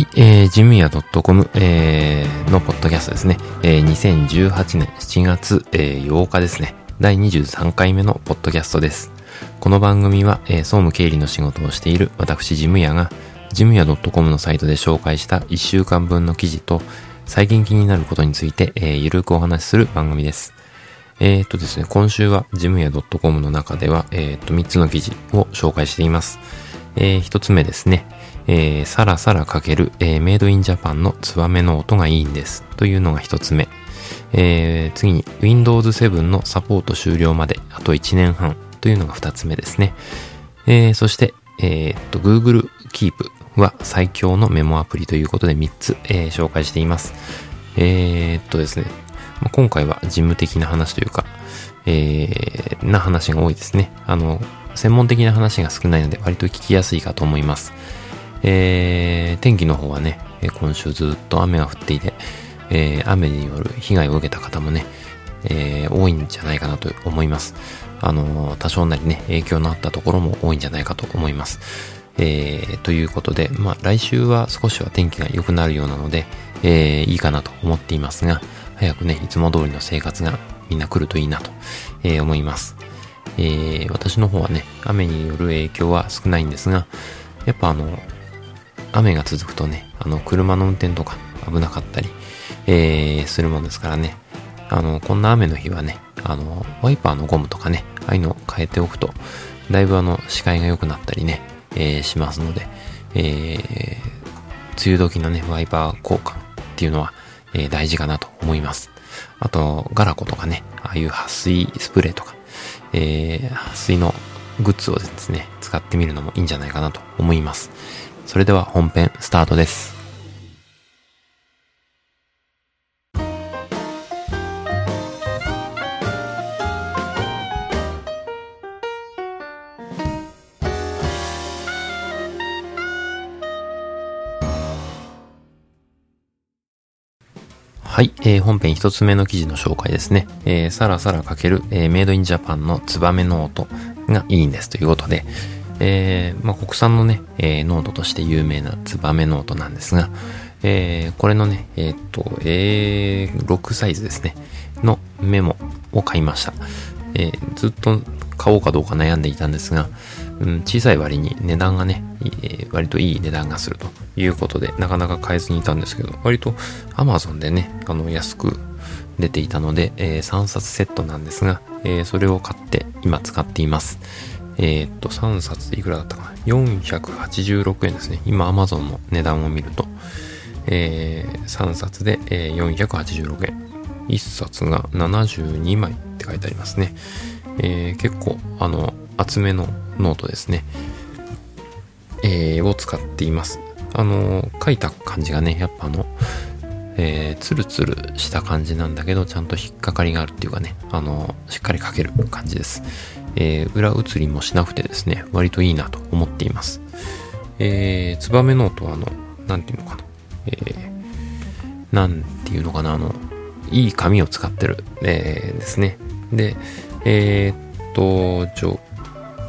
はい、えー、ジムヤ .com、えー、のポッドキャストですね。えー、2018年7月、えー、8日ですね。第23回目のポッドキャストです。この番組は、えー、総務経理の仕事をしている私、ジムヤが、ジムヤ .com のサイトで紹介した1週間分の記事と、最近気になることについて、えー、ゆるくお話しする番組です。えー、っとですね、今週はジムヤ .com の中では、えー、っと、3つの記事を紹介しています。えー、1つ目ですね。えー、さらさらかける、えー、メイドインジャパンのツバメの音がいいんです。というのが一つ目。えー、次に Windows 7のサポート終了まであと1年半というのが二つ目ですね。えー、そして、えー、っと、Google Keep は最強のメモアプリということで3つ、えー、紹介しています。えー、っとですね、今回は事務的な話というか、えー、な話が多いですね。あの、専門的な話が少ないので割と聞きやすいかと思います。えー、天気の方はね、今週ずっと雨が降っていて、えー、雨による被害を受けた方もね、えー、多いんじゃないかなと思います。あの、多少なりね、影響のあったところも多いんじゃないかと思います。えー、ということで、まあ、来週は少しは天気が良くなるようなので、えー、いいかなと思っていますが、早くね、いつも通りの生活がみんな来るといいなと、えー、思います。えー、私の方はね、雨による影響は少ないんですが、やっぱあの、雨が続くとね、あの、車の運転とか危なかったり、えー、するもんですからね、あの、こんな雨の日はね、あの、ワイパーのゴムとかね、ああいうのを変えておくと、だいぶあの、視界が良くなったりね、えー、しますので、えー、梅雨時のね、ワイパー交換っていうのは、えー、大事かなと思います。あと、ガラコとかね、ああいう撥水スプレーとか、えー、撥水のグッズをですね、使ってみるのもいいんじゃないかなと思います。それでは本編スタートです。はい、えー、本編一つ目の記事の紹介ですね。えー、さらさら書ける、えー、メイドインジャパンのツバメノートがいいんですということで、えー、まあ、国産のね、えー、ノートとして有名なツバメノートなんですが、えー、これのね、え、っと、A6 サイズですね、のメモを買いました。え、ずっと買おうかどうか悩んでいたんですが、うん、小さい割に値段がね、え、割といい値段がするということで、なかなか買えずにいたんですけど、割と Amazon でね、あの、安く出ていたので、えー、3冊セットなんですが、えー、それを買って今使っています。えー、っと、3冊いくらだったかな ?486 円ですね。今 Amazon の値段を見ると、えー、3冊で、えー、486円。1冊が72枚って書いてありますね。えー、結構、あの、厚めのノートですね。えー、を使っています。あの、書いた感じがね、やっぱあの、えー、ツルツルした感じなんだけど、ちゃんと引っかかりがあるっていうかね、あの、しっかり書ける感じです。えー、裏写りもしなくてですね、割といいなと思っています。えー、ツバメノートはあの、なんていうのかな。えー、なんていうのかな、あの、いい紙を使ってる、えー、ですね。で、えー、っと、ちょ、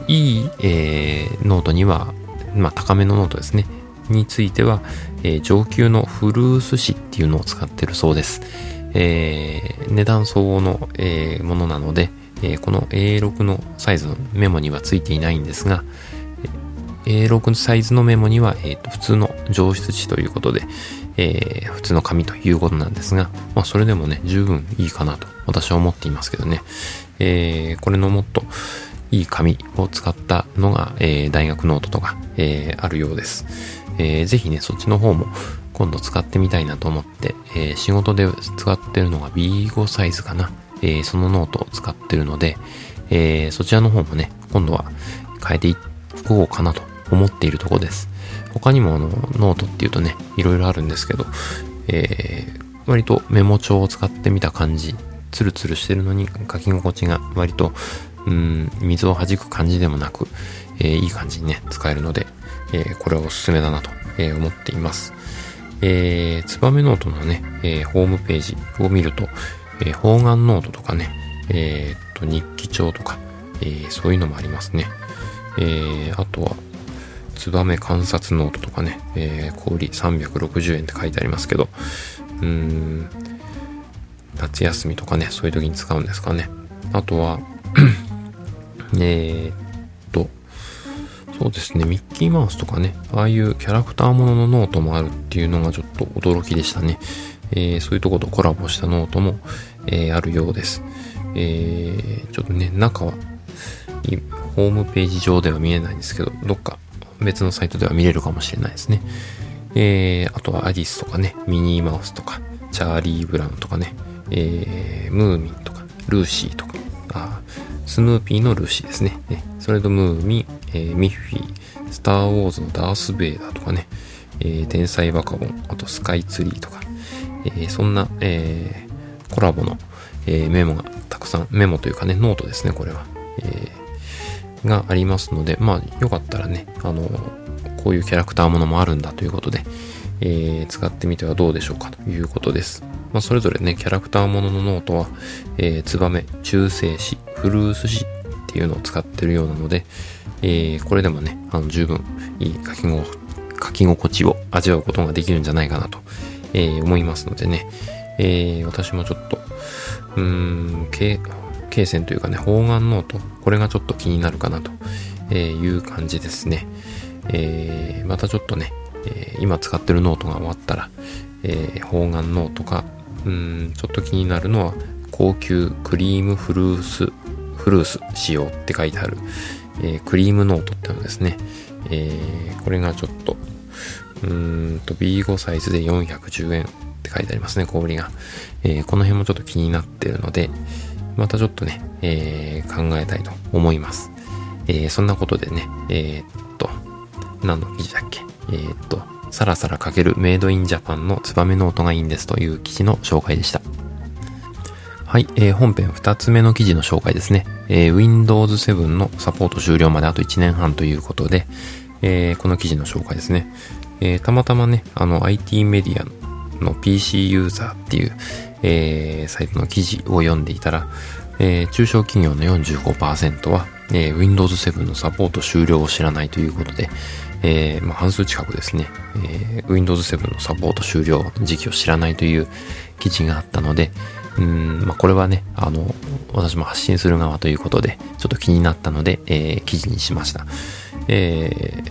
いい、えー、ノートには、まあ、高めのノートですね。については、えー、上級のフールス紙っていうのを使ってるそうです。えー、値段相応の、えー、ものなので、え、この A6 のサイズのメモにはついていないんですが、A6 サイズのメモには、えー、と普通の上質紙ということで、えー、普通の紙ということなんですが、まあ、それでもね、十分いいかなと私は思っていますけどね。えー、これのもっといい紙を使ったのが、えー、大学ノートとか、え、あるようです。えー、ぜひね、そっちの方も今度使ってみたいなと思って、えー、仕事で使ってるのが B5 サイズかな。えー、そのノートを使ってるので、えー、そちらの方もね、今度は変えていこうかなと思っているとこです。他にもあの、ノートっていうとね、いろいろあるんですけど、えー、割とメモ帳を使ってみた感じ、ツルツルしてるのに書き心地が割と、うん、水を弾く感じでもなく、え、いい感じにね、使えるので、え、これはおすすめだなと、え、思っています。えー、ツバメノートのね、え、ホームページを見ると、えー、方眼ノートとかね、えー、っと、日記帳とか、え、そういうのもありますね。えー、あとは、ツバメ観察ノートとかね、えー、小売360円って書いてありますけど、うーん、夏休みとかね、そういう時に使うんですかね。あとは、えー、そうですね、ミッキーマウスとかね、ああいうキャラクターもののノートもあるっていうのがちょっと驚きでしたね。えー、そういうとことコラボしたノートも、えー、あるようです。えー、ちょっとね、中は、ホームページ上では見えないんですけど、どっか別のサイトでは見れるかもしれないですね。えー、あとはアディスとかね、ミニーマウスとか、チャーリー・ブラウンとかね、えー、ムーミンとか、ルーシーとか、あスヌーピーのルーシーです。ねそれとムーミン、えー、ミッフィー、スター・ウォーズのダース・ベイダーとかね、えー、天才バカボン、あとスカイツリーとか、えー、そんな、えー、コラボの、え、メモがたくさん、メモというかね、ノートですね、これは。えー、がありますので、まあ、よかったらね、あの、こういうキャラクターものもあるんだということで、えー、使ってみてはどうでしょうかということです。まあ、それぞれね、キャラクターもののノートは、えー、ツバメ、中性紙、フールス紙っていうのを使ってるようなので、えー、これでもね、あの、十分いい書き書き心地を味わうことができるんじゃないかなと、えー、思いますのでね、えー、私もちょっと、うーん、罫罫線というかね、方眼ノート、これがちょっと気になるかなという感じですね。えー、またちょっとね、え、今使ってるノートが終わったら、えー、方眼ノートか、うん、ちょっと気になるのは、高級クリームフールス、フールス使用って書いてある、えー、クリームノートってのですね。えー、これがちょっと、うーんと B5 サイズで410円って書いてありますね、小売りが。えー、この辺もちょっと気になってるので、またちょっとね、えー、考えたいと思います。えー、そんなことでね、えー、っと、何の記事だっけ？えー、っと、さらさらかけるメイドインジャパンのツバメノートがいいんですという記事の紹介でした。はい、えー、本編2つ目の記事の紹介ですね。えー、Windows 7のサポート終了まであと1年半ということで、えー、この記事の紹介ですね。えー、たまたまね、あの IT メディアの PC ユーザーっていう、えー、サイトの記事を読んでいたら、えー、中小企業の45%は、えー、Windows 7のサポート終了を知らないということで、えーまあ、半数近くですね、えー、Windows 7のサポート終了時期を知らないという記事があったので、うん、まあ、これはね、あの、私も発信する側ということで、ちょっと気になったので、えー、記事にしました。え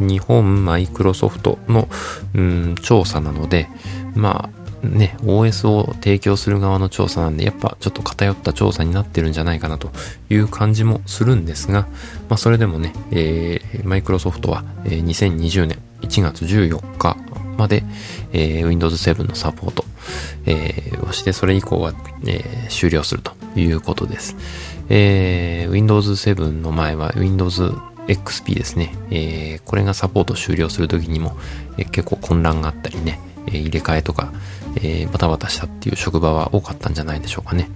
ー、日本マイクロソフトの、うん、調査なので、まあ、ね、OS を提供する側の調査なんで、やっぱちょっと偏った調査になってるんじゃないかなという感じもするんですが、まあそれでもね、えー、マイクロソフトは、えー、2020年1月14日まで、えー、Windows 7のサポート、えー、をして、それ以降は、えー、終了するということです。えー、Windows 7の前は Windows XP ですね。えー、これがサポート終了するときにも、えー、結構混乱があったりね、えー、入れ替えとか、えー、バタバタしたっていう職場は多かったんじゃないでしょうかね。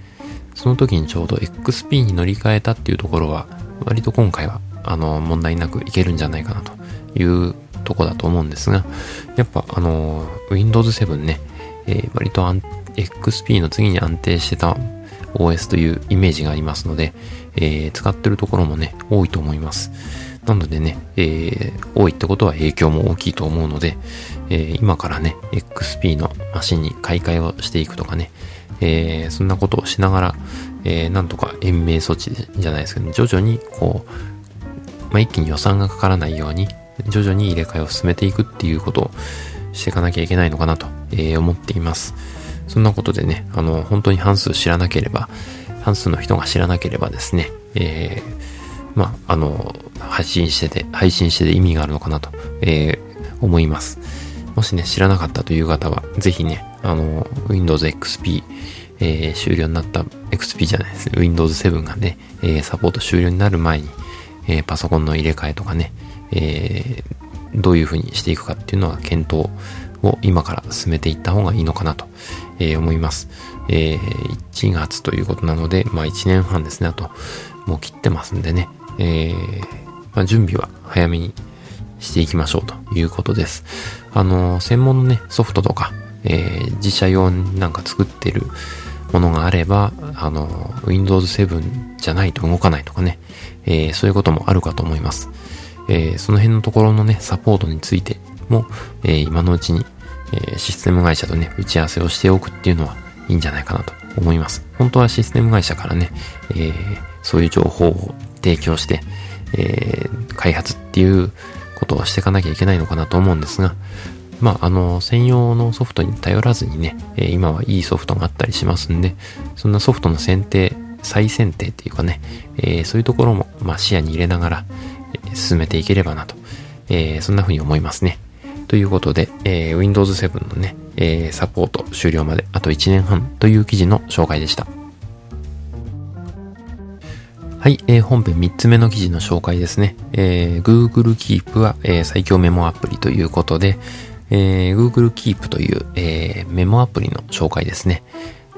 その時にちょうど XP に乗り換えたっていうところは、割と今回は、あの、問題なくいけるんじゃないかなというとこだと思うんですが、やっぱあの、Windows 7ね、えー、割と XP の次に安定してた OS というイメージがありますので、えー、使ってるところもね、多いと思います。なのでね、えー、多いってことは影響も大きいと思うので、えー、今からね、XP のマシンに買い替えをしていくとかね、えー、そんなことをしながら、えー、なんとか延命措置じゃないですけど、ね、徐々にこう、まあ、一気に予算がかからないように、徐々に入れ替えを進めていくっていうことをしていかなきゃいけないのかなと、えー、思っています。そんなことでね、あの、本当に半数知らなければ、半数の人が知らなければですね、えー、まあ、あの、配信してて、配信してて意味があるのかなと、えー、思います。もしね、知らなかったという方は、ぜひね、あの、Windows XP、えー、終了になった、XP じゃないです。Windows 7がね、えー、サポート終了になる前に、えー、パソコンの入れ替えとかね、えー、どういう風にしていくかっていうのは検討を今から進めていった方がいいのかなと、えー、思います。えー、1月ということなので、まあ1年半ですね、あと、もう切ってますんでね、えー、まあ、準備は早めにしていきましょうということです。あの、専門のね、ソフトとか、えー、自社用なんか作ってるものがあれば、あの、Windows 7じゃないと動かないとかね、えー、そういうこともあるかと思います。えー、その辺のところのね、サポートについても、えー、今のうちに、えー、システム会社とね、打ち合わせをしておくっていうのはいいんじゃないかなと思います。本当はシステム会社からね、えそういう情報を提供して、え開発っていうことをしていかなきゃいけないのかなと思うんですが、まあ、あの、専用のソフトに頼らずにね、え、今はいいソフトがあったりしますんで、そんなソフトの選定、再選定っていうかね、え、そういうところも、まあ、視野に入れながら、進めていければなと、えー、そんな風に思いますね。ということで、えー、Windows 7のね、えー、サポート終了まであと1年半という記事の紹介でした。はい、えー、本編3つ目の記事の紹介ですね。えー、Google Keep は、えー、最強メモアプリということで、えー、Google Keep という、えー、メモアプリの紹介ですね。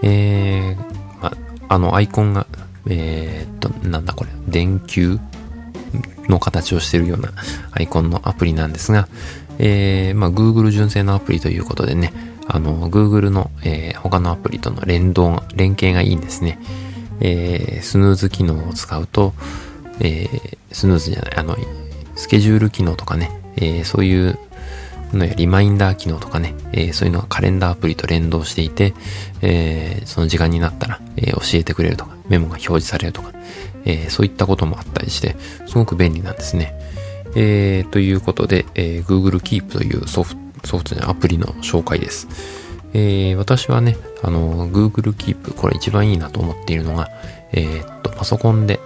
えー、ま、あのアイコンが、えー、っと、なんだこれ、電球？の形をしているようなアイコンのアプリなんですが、えー、まあ、Google 純正のアプリということでね、あの、Google の、えー、他のアプリとの連動、連携がいいんですね。えー、スヌーズ機能を使うと、えー、スヌーズじゃない、あの、スケジュール機能とかね、えー、そういうのやリマインダー機能とかね、えー、そういうのがカレンダーアプリと連動していて、えー、その時間になったら、えー、教えてくれるとか、メモが表示されるとか、えそういったこともあったりして、すごく便利なんですね。えということで、え Google Keep というソフト、ソフトじゃアプリの紹介です。え私はね、あの、Google Keep、これ一番いいなと思っているのが、えっと、パソコンで、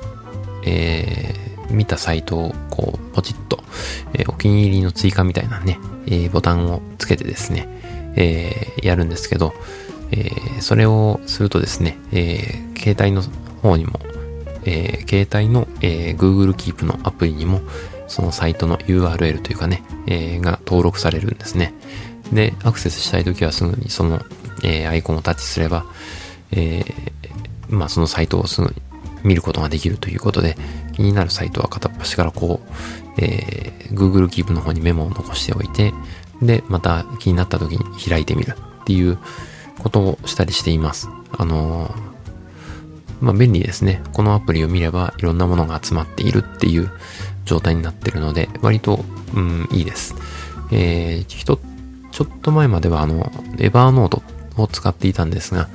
え見たサイトをこう、ポチッと、えお気に入りの追加みたいなね、えボタンをつけてですね、えやるんですけど、えそれをするとですね、え携帯の方にも、え携帯の、え Google Keep のアプリにも、そのサイトの URL というかね、えが登録されるんですね。で、アクセスしたいときはすぐにその、えアイコンをタッチすれば、えまあそのサイトをすぐに見ることができるということで、気になるサイトは片っ端からこう、えー、Google Keep の方にメモを残しておいて、で、また気になった時に開いてみるっていうことをしたりしています。あのー、まあ、便利ですね。このアプリを見ればいろんなものが集まっているっていう状態になってるので、割と、うん、いいです。えー、ひと、ちょっと前まではあの、エバーノートを使っていたんですが、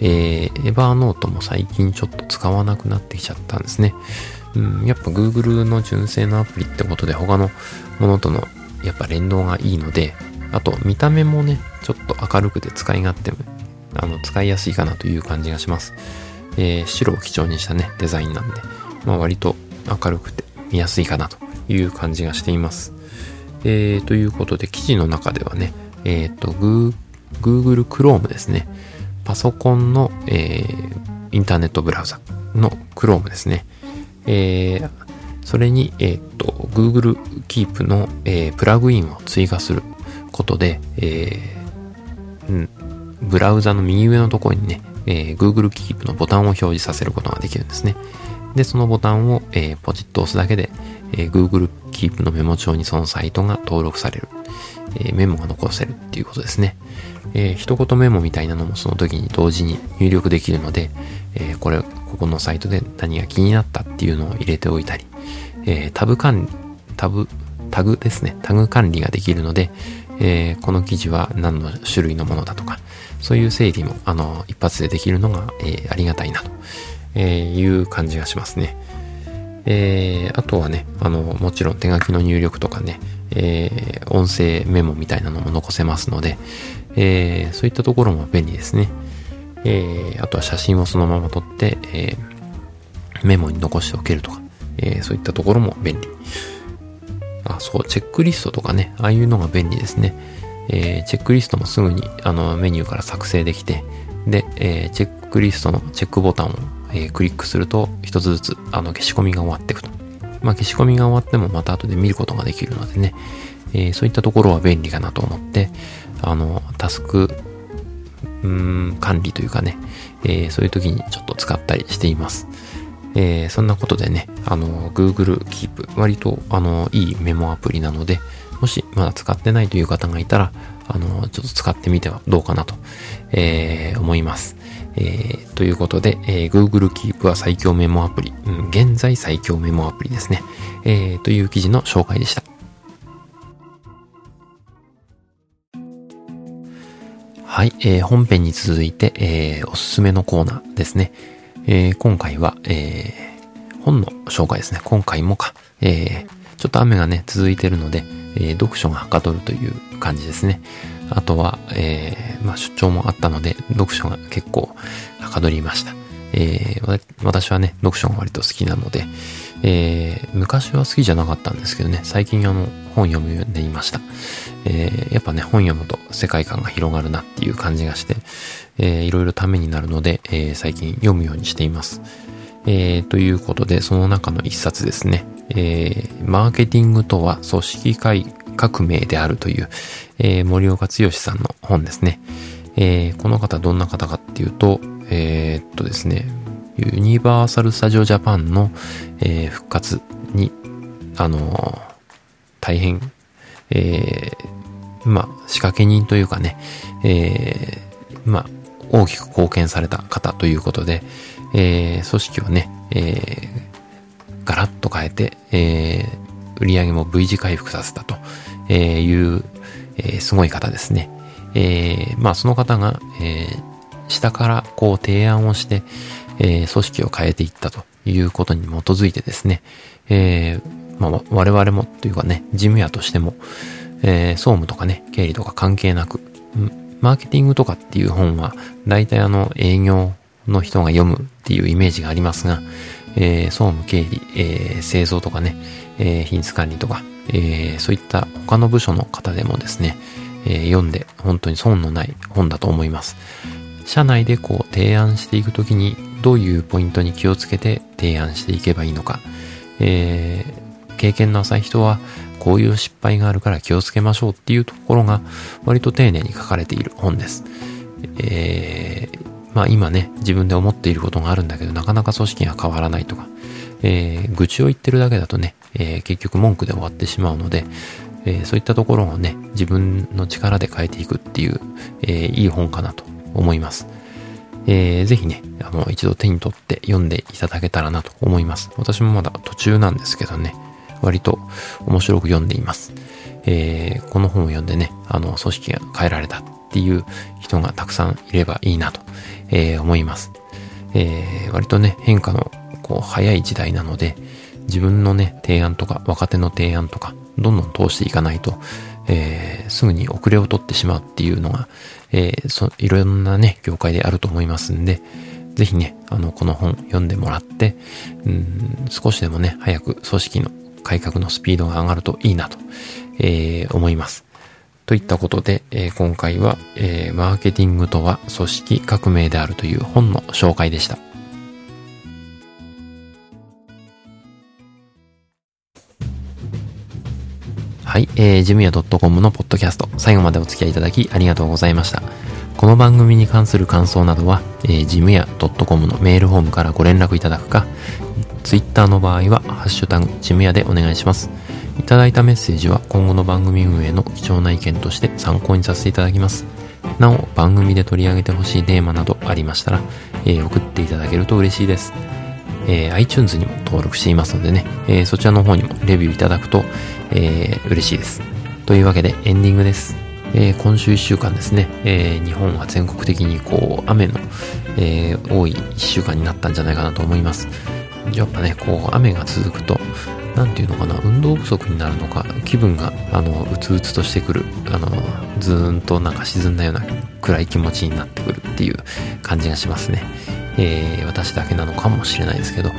えー、エバーノートも最近ちょっと使わなくなってきちゃったんですね。うん、やっぱ Google の純正のアプリってことで他のものとのやっぱ連動がいいので、あと見た目もね、ちょっと明るくて使い勝手も、あの、使いやすいかなという感じがします。えー、白を基調にしたね、デザインなんで、まあ割と明るくて見やすいかなという感じがしています。えー、ということで記事の中ではね、えっ、と、Google Chrome ですね。パソコンの、えー、インターネットブラウザの Chrome ですね。えー、それに、えっ、と、Google Keep の、えー、プラグインを追加することで、えー、うん、ブラウザの右上のところにね、えー、Google Keep のボタンを表示させることができるんですね。で、そのボタンを、えー、ポチッと押すだけで、えー、Google Keep のメモ帳にそのサイトが登録される。えー、メモが残せるっていうことですね。えー、一言メモみたいなのもその時に同時に入力できるので、えー、これ、ここのサイトで何が気になったっていうのを入れておいたり、えー、タブ管理、タブ、タグですね。タグ管理ができるので、えー、この記事は何の種類のものだとか、そういう整理も、あの、一発でできるのが、えー、ありがたいなと、いう感じがしますね。えー、あとはね、あの、もちろん手書きの入力とかね、えー、音声メモみたいなのも残せますので、えー、そういったところも便利ですね。え、あとは写真をそのまま撮って、え、メモに残しておけるとか、え、そういったところも便利。あ、そう、チェックリストとかね、ああいうのが便利ですね。えー、チェックリストもすぐにあのメニューから作成できて、で、えー、チェックリストのチェックボタンを、えー、クリックすると、一つずつあの消し込みが終わっていくと。まあ、消し込みが終わってもまた後で見ることができるのでね、え、そういったところは便利かなと思って、あの、タスク、うん、管理というかね、え、そういう時にちょっと使ったりしています。えー、そんなことでね、あの、Google Keep、割と、あの、いいメモアプリなので、もしまだ使ってないという方がいたら、あの、ちょっと使ってみてはどうかなと、えー、思います。えー、ということで、えー、Google Keep は最強メモアプリ、うん、現在最強メモアプリですね、えー、という記事の紹介でした。はい、えー、本編に続いて、えー、おすすめのコーナーですね。えー、今回は、えー、本の紹介ですね。今回もか。えー、ちょっと雨がね、続いてるので、え、読書がはかどるという感じですね。あとは、え、まあ出張もあったので、読書が結構はかどりました。えー、私はね、読書が割と好きなので、えー、昔は好きじゃなかったんですけどね、最近あの、本読むようになりました。えー、やっぱね、本読むと世界観が広がるなっていう感じがして、えー、いろいろためになるので、えー、最近読むようにしています。えー、ということで、その中の一冊ですね、えー、マーケティングとは組織改革命であるという、えー、森岡剛さんの本ですね。えー、この方どんな方かっていうと、えー、っとですね、ユニバーサル・スタジオ・ジャパンの、えー、復活に、あのー、大変、えー、まあ、仕掛け人というかね、えー、まあ、大きく貢献された方ということで、えー、組織をね、えー、ガラッと変えて、えー、売り上げも V 字回復させたという、えー、すごい方ですね。えー、まあその方が、えー、下からこう提案をして、えー、組織を変えていったということに基づいてですね、えー、まあ我々もというかね、事務屋としても、えー、総務とかね、経理とか関係なく、マーケティングとかっていう本は、大体あの営業の人が読むっていうイメージがありますが、えー、総務経理、えー、製造とかね、えー、品質管理とか、えー、そういった他の部署の方でもですね、えー、読んで本当に損のない本だと思います。社内でこう提案していくときにどういうポイントに気をつけて提案していけばいいのか、えー、経験の浅い人はこういう失敗があるから気をつけましょうっていうところが割と丁寧に書かれている本です。えー、まあ今ね、自分で思っていることがあるんだけど、なかなか組織が変わらないとか、えー、愚痴を言ってるだけだとね、えー、結局文句で終わってしまうので、えー、そういったところをね、自分の力で変えていくっていう、えー、いい本かなと思います。えー、ぜひね、あの、一度手に取って読んでいただけたらなと思います。私もまだ途中なんですけどね、割と面白く読んでいます。えー、この本を読んでね、あの、組織が変えられたっていう人がたくさんいればいいなとえー、思います。えー、割とね、変化のこう早い時代なので、自分のね、提案とか、若手の提案とか、どんどん通していかないと、えー、すぐに遅れを取ってしまうっていうのが、えー、そ、いろんなね、業界であると思いますんで、ぜひね、あの、この本読んでもらって、うん、少しでもね、早く組織の改革のスピードが上がるといいなと、えー、思います。といったことで、えー、今回は、えー、マーケティングとは組織革命であるという本の紹介でした。はい、えー、ジムヤ .com のポッドキャスト、最後までお付き合いいただきありがとうございました。この番組に関する感想などは、えー、ジムヤ .com のメールフォームからご連絡いただくか、ツイッターの場合は、ハッシュタグ、ジムヤでお願いします。いただいたメッセージは今後の番組運営の貴重な意見として参考にさせていただきます。なお、番組で取り上げてほしいテーマなどありましたら、えー、送っていただけると嬉しいです。えー、iTunes にも登録していますのでね、えー、そちらの方にもレビューいただくと、えー、嬉しいです。というわけでエンディングです。えー、今週1週間ですね、えー、日本は全国的にこう雨の、えー、多い1週間になったんじゃないかなと思います。やっぱね、こう雨が続くと、なんていうのかな、運動不足になるのか、気分が、あの、うつうつとしてくる、あの、ずーんとなんか沈んだような暗い気持ちになってくるっていう感じがしますね。えー、私だけなのかもしれないですけど、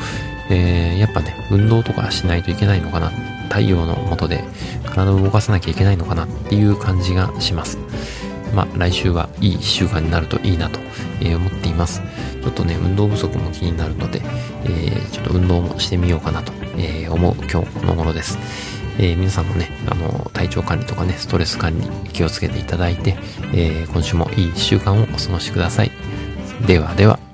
えー、やっぱね、運動とかしないといけないのかな、太陽の下で体を動かさなきゃいけないのかなっていう感じがします。まあ、来週はいい1週間になるといいなと、え、思っています。ちょっとね、運動不足も気になるので、えー、ちょっと運動もしてみようかなと、え、思う今日この頃です。えー、皆さんもね、あの、体調管理とかね、ストレス管理気をつけていただいて、えー、今週もいい1週間をお過ごしください。ではでは。